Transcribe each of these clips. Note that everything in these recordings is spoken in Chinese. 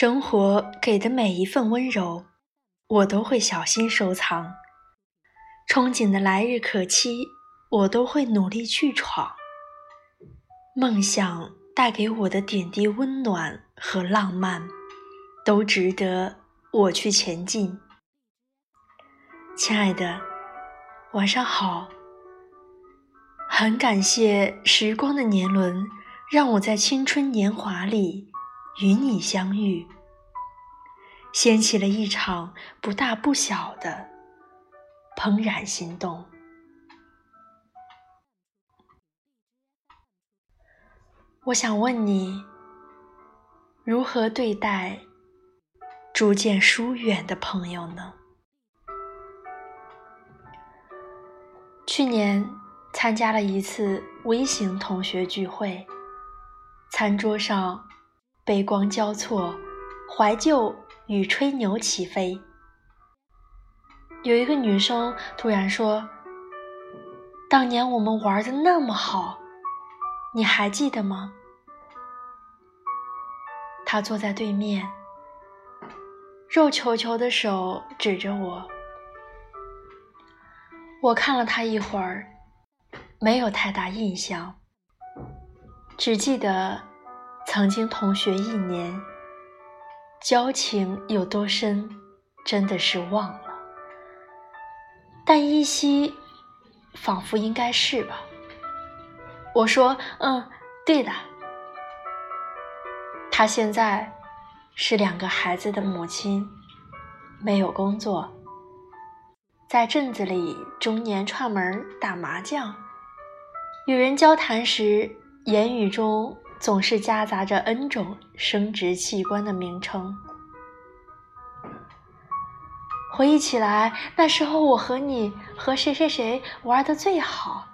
生活给的每一份温柔，我都会小心收藏；憧憬的来日可期，我都会努力去闯。梦想带给我的点滴温暖和浪漫，都值得我去前进。亲爱的，晚上好。很感谢时光的年轮，让我在青春年华里与你相遇，掀起了一场不大不小的怦然心动。我想问你，如何对待逐渐疏远的朋友呢？去年。参加了一次微型同学聚会，餐桌上杯光交错，怀旧与吹牛起飞。有一个女生突然说：“当年我们玩的那么好，你还记得吗？”她坐在对面，肉球球的手指着我，我看了她一会儿。没有太大印象，只记得曾经同学一年，交情有多深，真的是忘了。但依稀，仿佛应该是吧。我说：“嗯，对的。”她现在是两个孩子的母亲，没有工作，在镇子里中年串门打麻将。与人交谈时，言语中总是夹杂着 N 种生殖器官的名称。回忆起来，那时候我和你和谁谁谁玩的最好，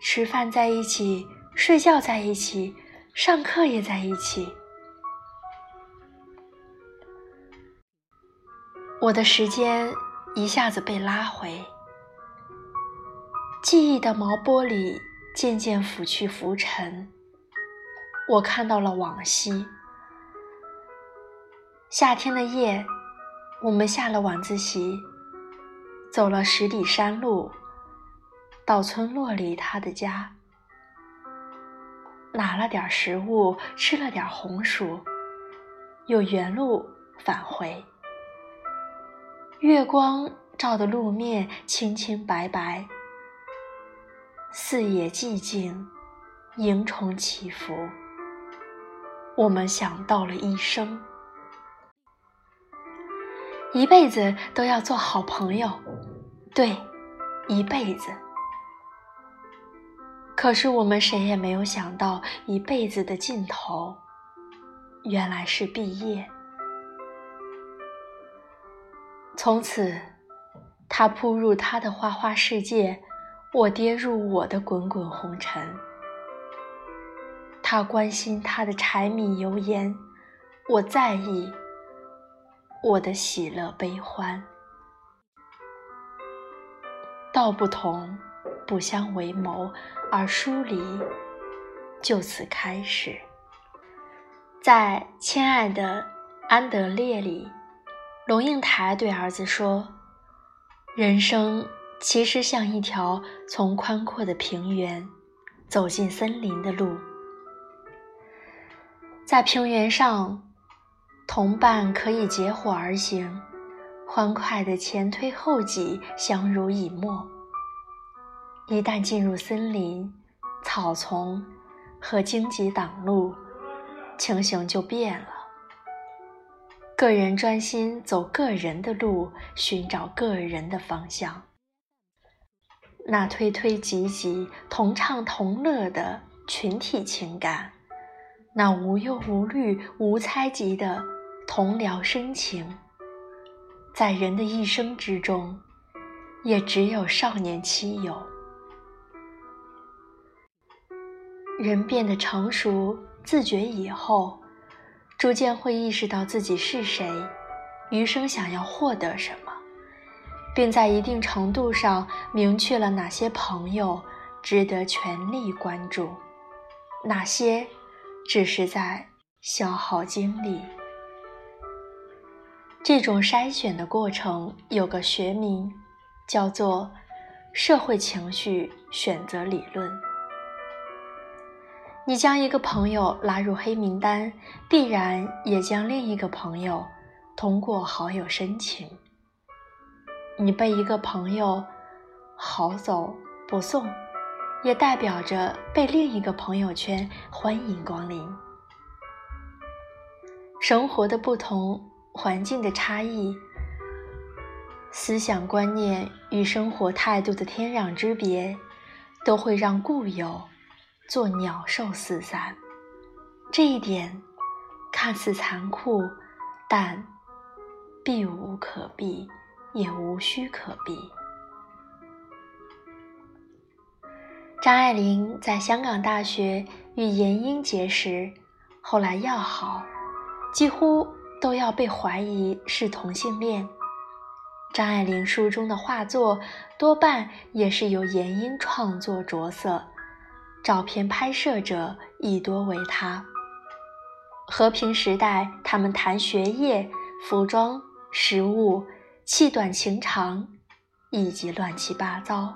吃饭在一起，睡觉在一起，上课也在一起。我的时间一下子被拉回，记忆的毛玻璃。渐渐拂去浮尘，我看到了往昔。夏天的夜，我们下了晚自习，走了十里山路，到村落里他的家，拿了点食物，吃了点红薯，又原路返回。月光照得路面清清白白。四野寂静，萤虫起伏。我们想到了一生，一辈子都要做好朋友，对，一辈子。可是我们谁也没有想到，一辈子的尽头，原来是毕业。从此，他扑入他的花花世界。我跌入我的滚滚红尘，他关心他的柴米油盐，我在意我的喜乐悲欢。道不同，不相为谋，而疏离就此开始。在《亲爱的安德烈》里，龙应台对儿子说：“人生。”其实像一条从宽阔的平原走进森林的路，在平原上，同伴可以结伙而行，欢快的前推后挤，相濡以沫。一旦进入森林，草丛和荆棘挡路，情形就变了。个人专心走个人的路，寻找个人的方向。那推推挤挤、同唱同乐的群体情感，那无忧无虑、无猜忌的同僚深情，在人的一生之中，也只有少年期有。人变得成熟、自觉以后，逐渐会意识到自己是谁，余生想要获得什么。并在一定程度上明确了哪些朋友值得全力关注，哪些只是在消耗精力。这种筛选的过程有个学名，叫做社会情绪选择理论。你将一个朋友拉入黑名单，必然也将另一个朋友通过好友申请。你被一个朋友好走不送，也代表着被另一个朋友圈欢迎光临。生活的不同。环境的差异、思想观念与生活态度的天壤之别，都会让故友做鸟兽四散。这一点看似残酷，但避无可避，也无需可避。张爱玲在香港大学与严英结识，后来要好，几乎。都要被怀疑是同性恋。张爱玲书中的画作多半也是由严英创作着色，照片拍摄者亦多为他。和平时代，他们谈学业、服装、食物、气短情长，以及乱七八糟；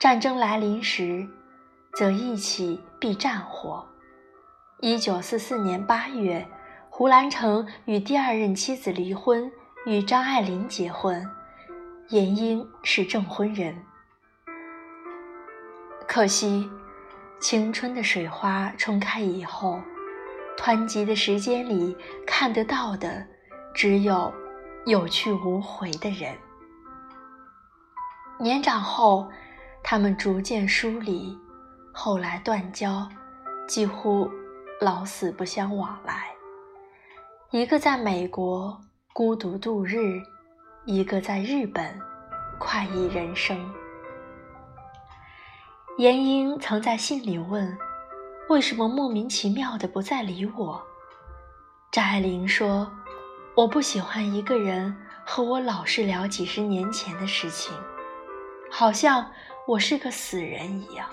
战争来临时，则一起避战火。一九四四年八月。胡兰成与第二任妻子离婚，与张爱玲结婚，严英是证婚人。可惜，青春的水花冲开以后，湍急的时间里看得到的，只有有去无回的人。年长后，他们逐渐疏离，后来断交，几乎老死不相往来。一个在美国孤独度日，一个在日本快意人生。严英曾在信里问：“为什么莫名其妙的不再理我？”张爱玲说：“我不喜欢一个人和我老是聊几十年前的事情，好像我是个死人一样。”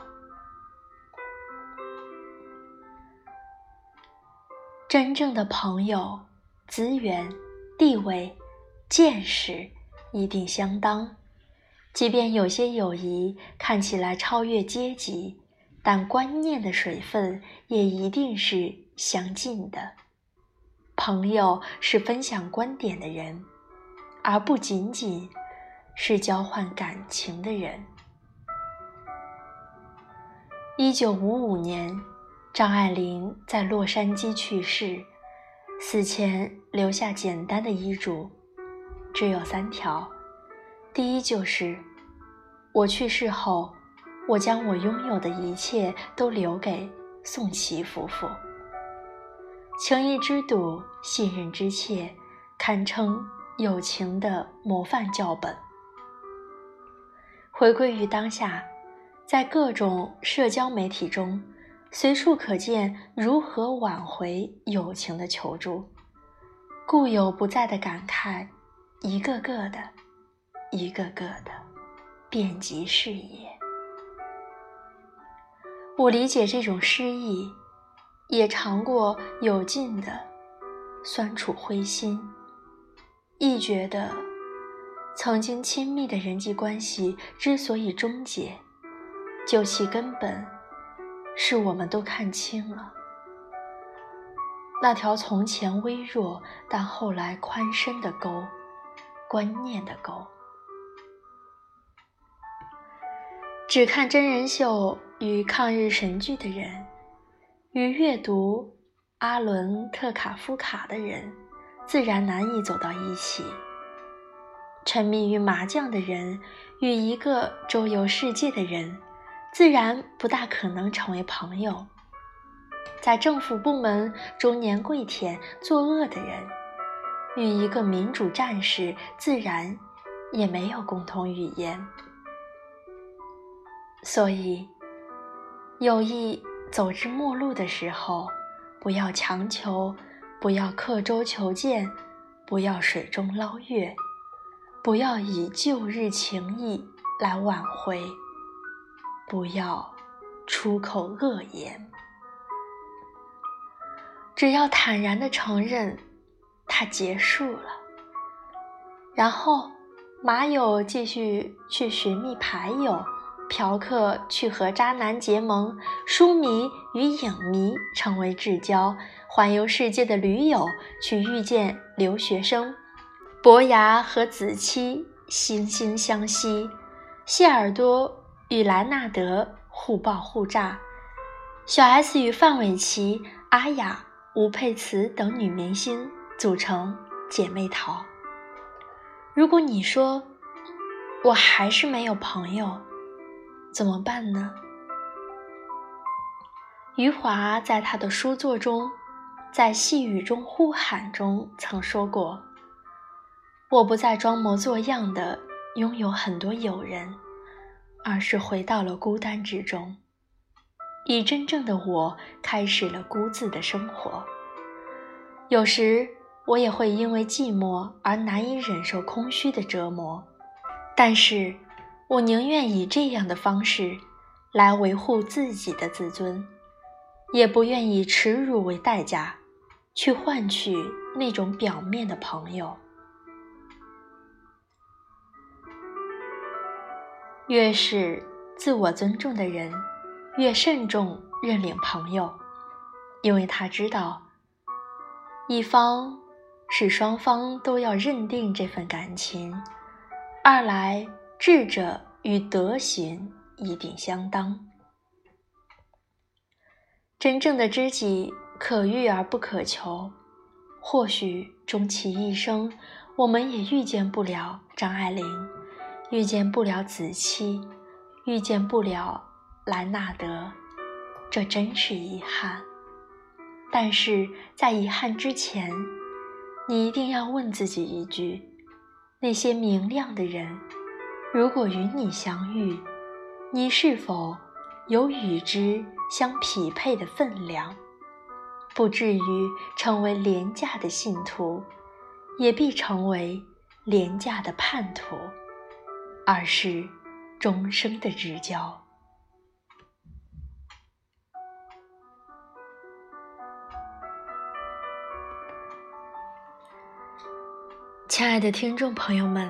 真正的朋友。资源、地位、见识一定相当，即便有些友谊看起来超越阶级，但观念的水分也一定是相近的。朋友是分享观点的人，而不仅仅是交换感情的人。一九五五年，张爱玲在洛杉矶去世。死前留下简单的遗嘱，只有三条。第一就是，我去世后，我将我拥有的一切都留给宋琦夫妇。情谊之笃，信任之切，堪称友情的模范教本。回归于当下，在各种社交媒体中。随处可见如何挽回友情的求助，故友不在的感慨，一个个的，一个个的，遍及视野。我理解这种失意，也尝过有尽的酸楚灰心，亦觉得曾经亲密的人际关系之所以终结，究其根本。是我们都看清了那条从前微弱但后来宽深的沟，观念的沟。只看真人秀与抗日神剧的人，与阅读阿伦特卡夫卡的人，自然难以走到一起。沉迷于麻将的人，与一个周游世界的人。自然不大可能成为朋友。在政府部门中年跪舔作恶的人，与一个民主战士自然也没有共同语言。所以，友谊走至末路的时候，不要强求，不要刻舟求剑，不要水中捞月，不要以旧日情谊来挽回。不要出口恶言，只要坦然的承认，它结束了，然后马友继续去寻觅牌友，嫖客去和渣男结盟，书迷与影迷成为至交，环游世界的驴友去遇见留学生，伯牙和子期惺惺相惜，谢耳朵与莱纳德互爆互炸，小 S 与范玮琪、阿雅、吴佩慈等女明星组成姐妹淘。如果你说我还是没有朋友，怎么办呢？余华在他的书作中，在细雨中呼喊中曾说过：“我不再装模作样的拥有很多友人，而是回到了孤单之中，以真正的我开始了孤自的生活。有时我也会因为寂寞而难以忍受空虚的折磨，但是我宁愿以这样的方式来维护自己的自尊。”也不愿以耻辱为代价，去换取那种表面的朋友。越是自我尊重的人，越慎重认领朋友，因为他知道，一方是双方都要认定这份感情；二来智者与德行一定相当。真正的知己可遇而不可求，或许终其一生，我们也遇见不了张爱玲，遇见不了子期，遇见不了兰纳德，这真是遗憾。但是在遗憾之前，你一定要问自己一句：那些明亮的人，如果与你相遇，你是否有与之？相匹配的分量，不至于成为廉价的信徒，也必成为廉价的叛徒，而是终生的知交。亲爱的听众朋友们，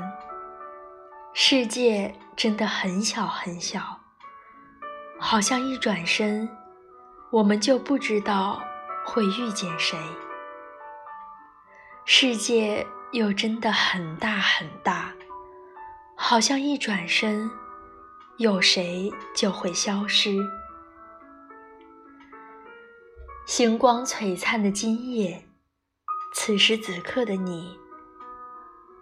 世界真的很小很小。好像一转身，我们就不知道会遇见谁。世界又真的很大很大，好像一转身，有谁就会消失。星光璀璨的今夜，此时此刻的你，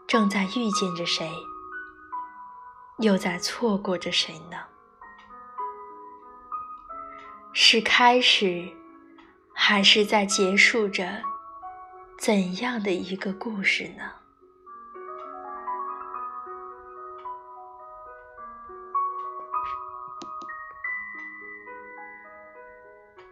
正在遇见着谁，又在错过着谁呢？是开始，还是在结束着怎样的一个故事呢？